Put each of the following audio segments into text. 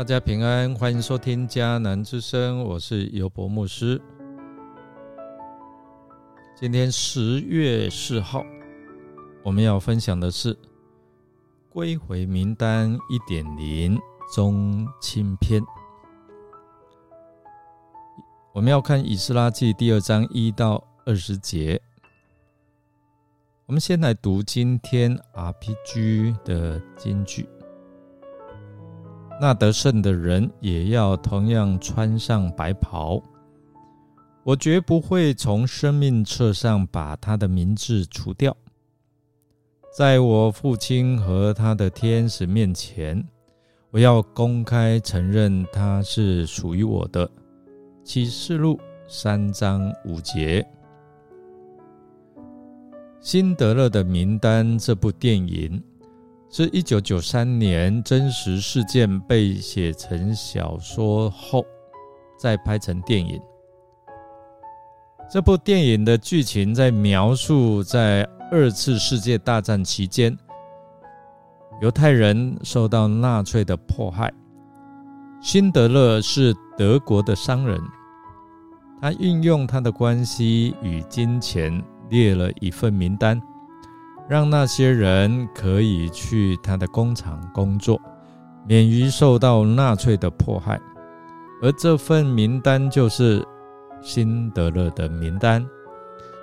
大家平安，欢迎收听迦南之声，我是尤博牧师。今天十月四号，我们要分享的是归回名单一点零中青篇。我们要看以斯拉记第二章一到二十节。我们先来读今天 RPG 的金句。那得胜的人也要同样穿上白袍。我绝不会从生命册上把他的名字除掉。在我父亲和他的天使面前，我要公开承认他是属于我的。启示录三章五节。辛德勒的名单这部电影是一九九三年真实事件被写成小说后再拍成电影。这部电影的剧情在描述在二次世界大战期间，犹太人受到纳粹的迫害。辛德勒是德国的商人，他运用他的关系与金钱。列了一份名单，让那些人可以去他的工厂工作，免于受到纳粹的迫害。而这份名单就是辛德勒的名单，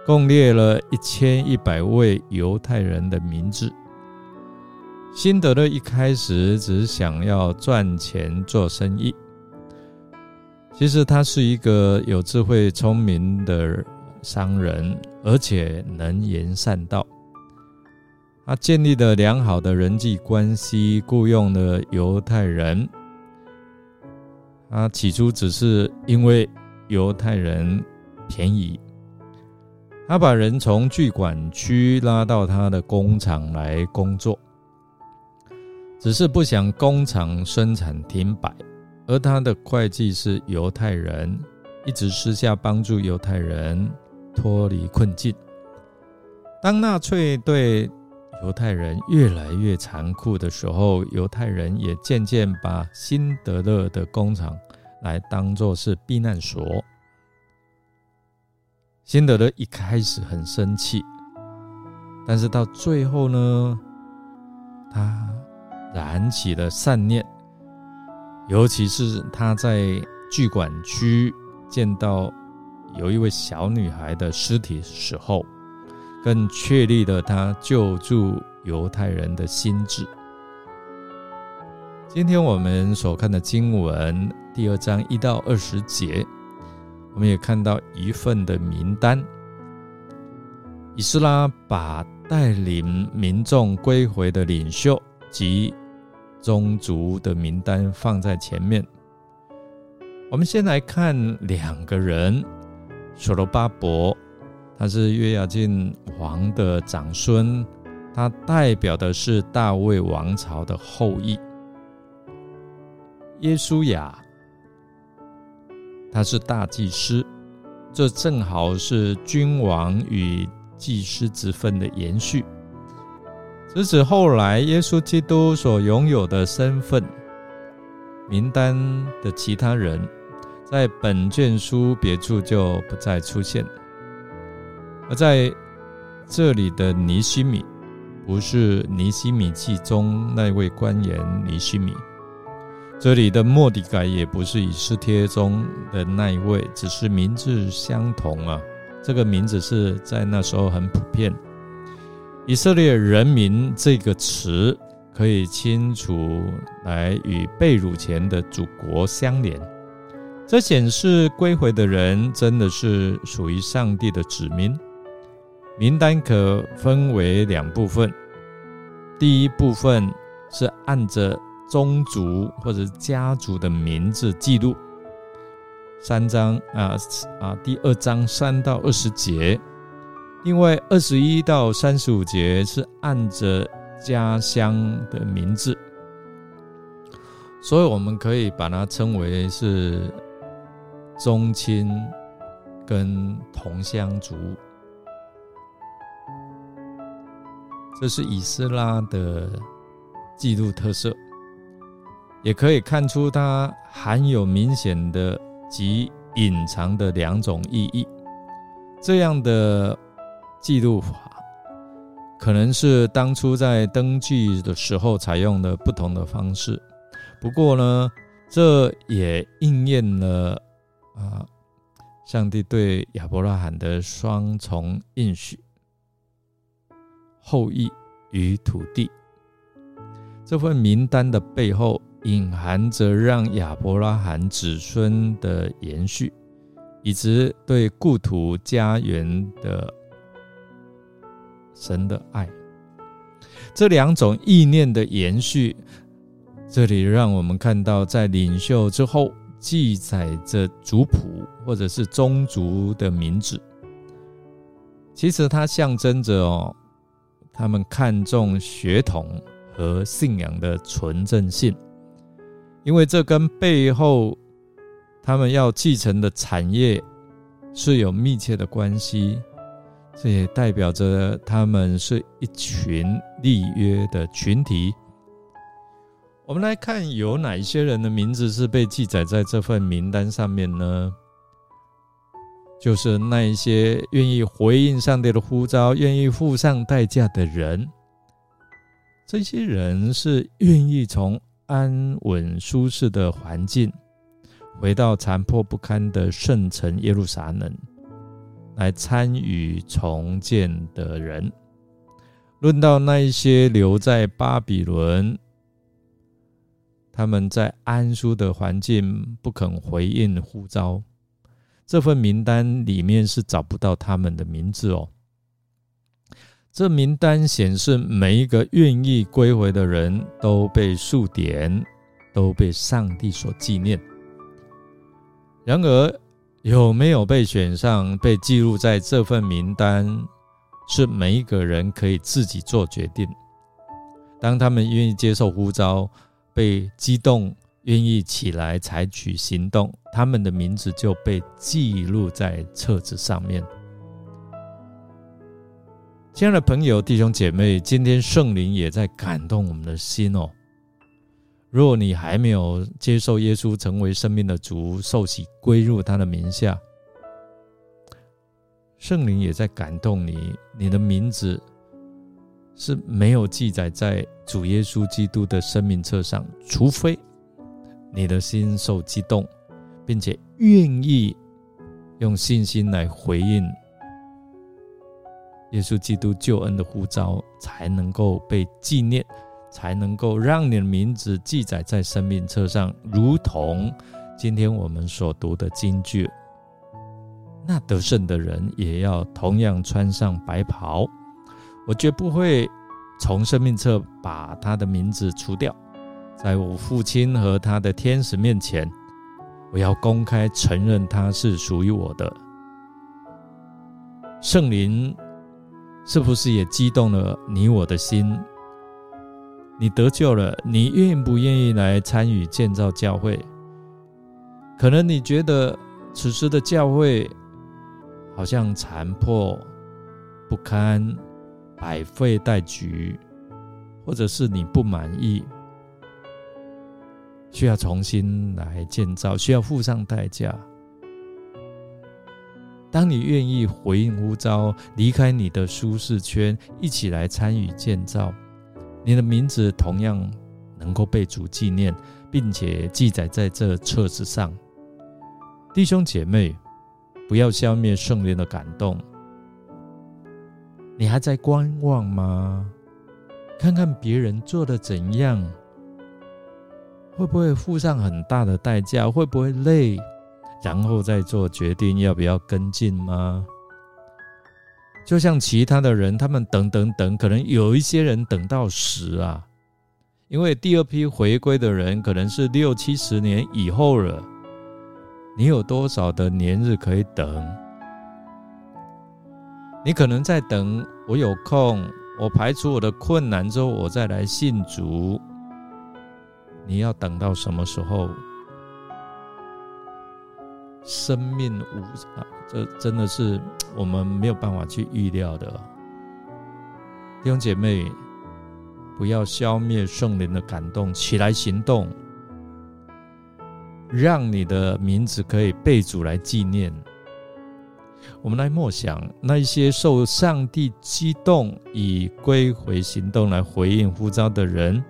共列了一千一百位犹太人的名字。辛德勒一开始只想要赚钱做生意，其实他是一个有智慧、聪明的。商人，而且能言善道。他建立了良好的人际关系，雇佣了犹太人。他起初只是因为犹太人便宜，他把人从聚管区拉到他的工厂来工作，只是不想工厂生产停摆。而他的会计是犹太人，一直私下帮助犹太人。脱离困境。当纳粹对犹太人越来越残酷的时候，犹太人也渐渐把辛德勒的工厂来当作是避难所。辛德勒一开始很生气，但是到最后呢，他燃起了善念，尤其是他在聚管区见到。有一位小女孩的尸体时候，更确立了他救助犹太人的心智。今天我们所看的经文第二章一到二十节，我们也看到一份的名单。以斯拉把带领民众归回的领袖及宗族的名单放在前面。我们先来看两个人。所罗巴伯，他是约雅敬王的长孙，他代表的是大卫王朝的后裔。耶稣雅，他是大祭司，这正好是君王与祭司之分的延续。直至后来耶稣基督所拥有的身份。名单的其他人。在本卷书别处就不再出现，而在这里的尼西米，不是尼西米记中那位官员尼西米，这里的莫迪改也不是以斯帖中的那一位，只是名字相同啊。这个名字是在那时候很普遍。以色列人民这个词可以清楚来与被掳前的祖国相连。这显示归回的人真的是属于上帝的子民。名单可分为两部分，第一部分是按着宗族或者家族的名字记录，三章啊啊，第二章三到二十节；另外二十一到三十五节是按着家乡的名字，所以我们可以把它称为是。宗亲跟同乡族，这是以斯拉的记录特色。也可以看出它含有明显的及隐藏的两种意义。这样的记录法，可能是当初在登记的时候采用的不同的方式。不过呢，这也应验了啊，上帝对亚伯拉罕的双重应许：后裔与土地。这份名单的背后，隐含着让亚伯拉罕子孙的延续。以及对故土家园的神的爱，这两种意念的延续，这里让我们看到，在领袖之后记载着族谱或者是宗族的名字。其实它象征着哦，他们看重血统和信仰的纯正性，因为这跟背后。他们要继承的产业是有密切的关系，这也代表着他们是一群立约的群体。我们来看有哪一些人的名字是被记载在这份名单上面呢？就是那一些愿意回应上帝的呼召、愿意付上代价的人。这些人是愿意从安稳舒适的环境。回到残破不堪的圣城耶路撒冷，来参与重建的人。论到那一些留在巴比伦，他们在安舒的环境不肯回应呼召，这份名单里面是找不到他们的名字哦。这名单显示每一个愿意归回的人都被数点，都被上帝所纪念。然而，有没有被选上、被记录在这份名单，是每一个人可以自己做决定。当他们愿意接受呼召、被激动、愿意起来采取行动，他们的名字就被记录在册子上面。亲爱的朋友、弟兄姐妹，今天圣灵也在感动我们的心哦。如果你还没有接受耶稣成为生命的主，受洗归入他的名下，圣灵也在感动你。你的名字是没有记载在主耶稣基督的生命册上，除非你的心受激动，并且愿意用信心来回应耶稣基督救恩的呼召，才能够被纪念。才能够让你的名字记载在生命册上，如同今天我们所读的经句。那得胜的人也要同样穿上白袍。我绝不会从生命册把他的名字除掉，在我父亲和他的天使面前，我要公开承认他是属于我的。圣灵是不是也激动了你我的心？你得救了，你愿不愿意来参与建造教会？可能你觉得此时的教会好像残破不堪、百废待举，或者是你不满意，需要重新来建造，需要付上代价。当你愿意回应呼召，离开你的舒适圈，一起来参与建造。你的名字同样能够被主纪念，并且记载在这册子上。弟兄姐妹，不要消灭圣灵的感动。你还在观望吗？看看别人做的怎样，会不会付上很大的代价？会不会累？然后再做决定要不要跟进吗？就像其他的人，他们等等等，可能有一些人等到死啊，因为第二批回归的人可能是六七十年以后了。你有多少的年日可以等？你可能在等我有空，我排除我的困难之后，我再来信主。你要等到什么时候？生命无啊，这真的是我们没有办法去预料的。弟兄姐妹，不要消灭圣灵的感动，起来行动，让你的名字可以被主来纪念。我们来默想那一些受上帝激动以归回行动来回应呼召的人，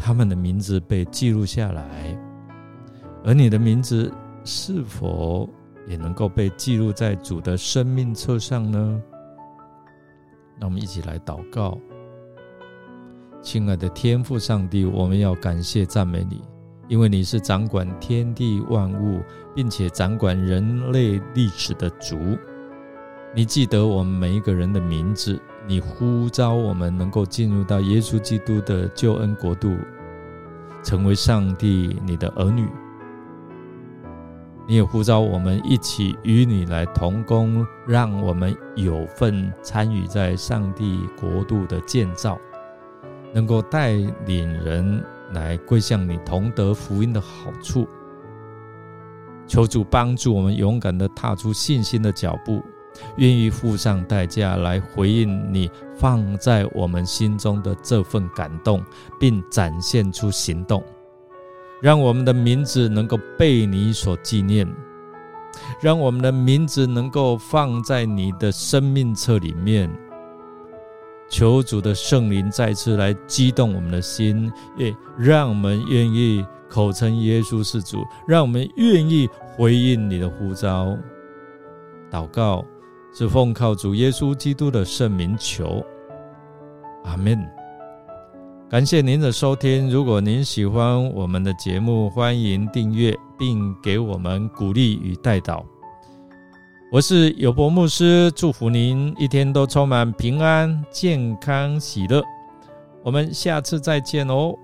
他们的名字被记录下来，而你的名字是否也能够被记录在主的生命册上呢？那我们一起来祷告，亲爱的天父上帝，我们要感谢赞美你。因为你是掌管天地万物，并且掌管人类历史的主，你记得我们每一个人的名字，你呼召我们能够进入到耶稣基督的救恩国度，成为上帝你的儿女。你也呼召我们一起与你来同工，让我们有份参与在上帝国度的建造，能够带领人。来归向你，同得福音的好处。求主帮助我们勇敢的踏出信心的脚步，愿意付上代价来回应你放在我们心中的这份感动，并展现出行动，让我们的名字能够被你所纪念，让我们的名字能够放在你的生命册里面。求主的圣灵再次来激动我们的心，也让我们愿意口称耶稣是主，让我们愿意回应你的呼召。祷告是奉靠主耶稣基督的圣名求，阿门。感谢您的收听，如果您喜欢我们的节目，欢迎订阅并给我们鼓励与带祷。我是有博牧师，祝福您一天都充满平安、健康、喜乐。我们下次再见哦。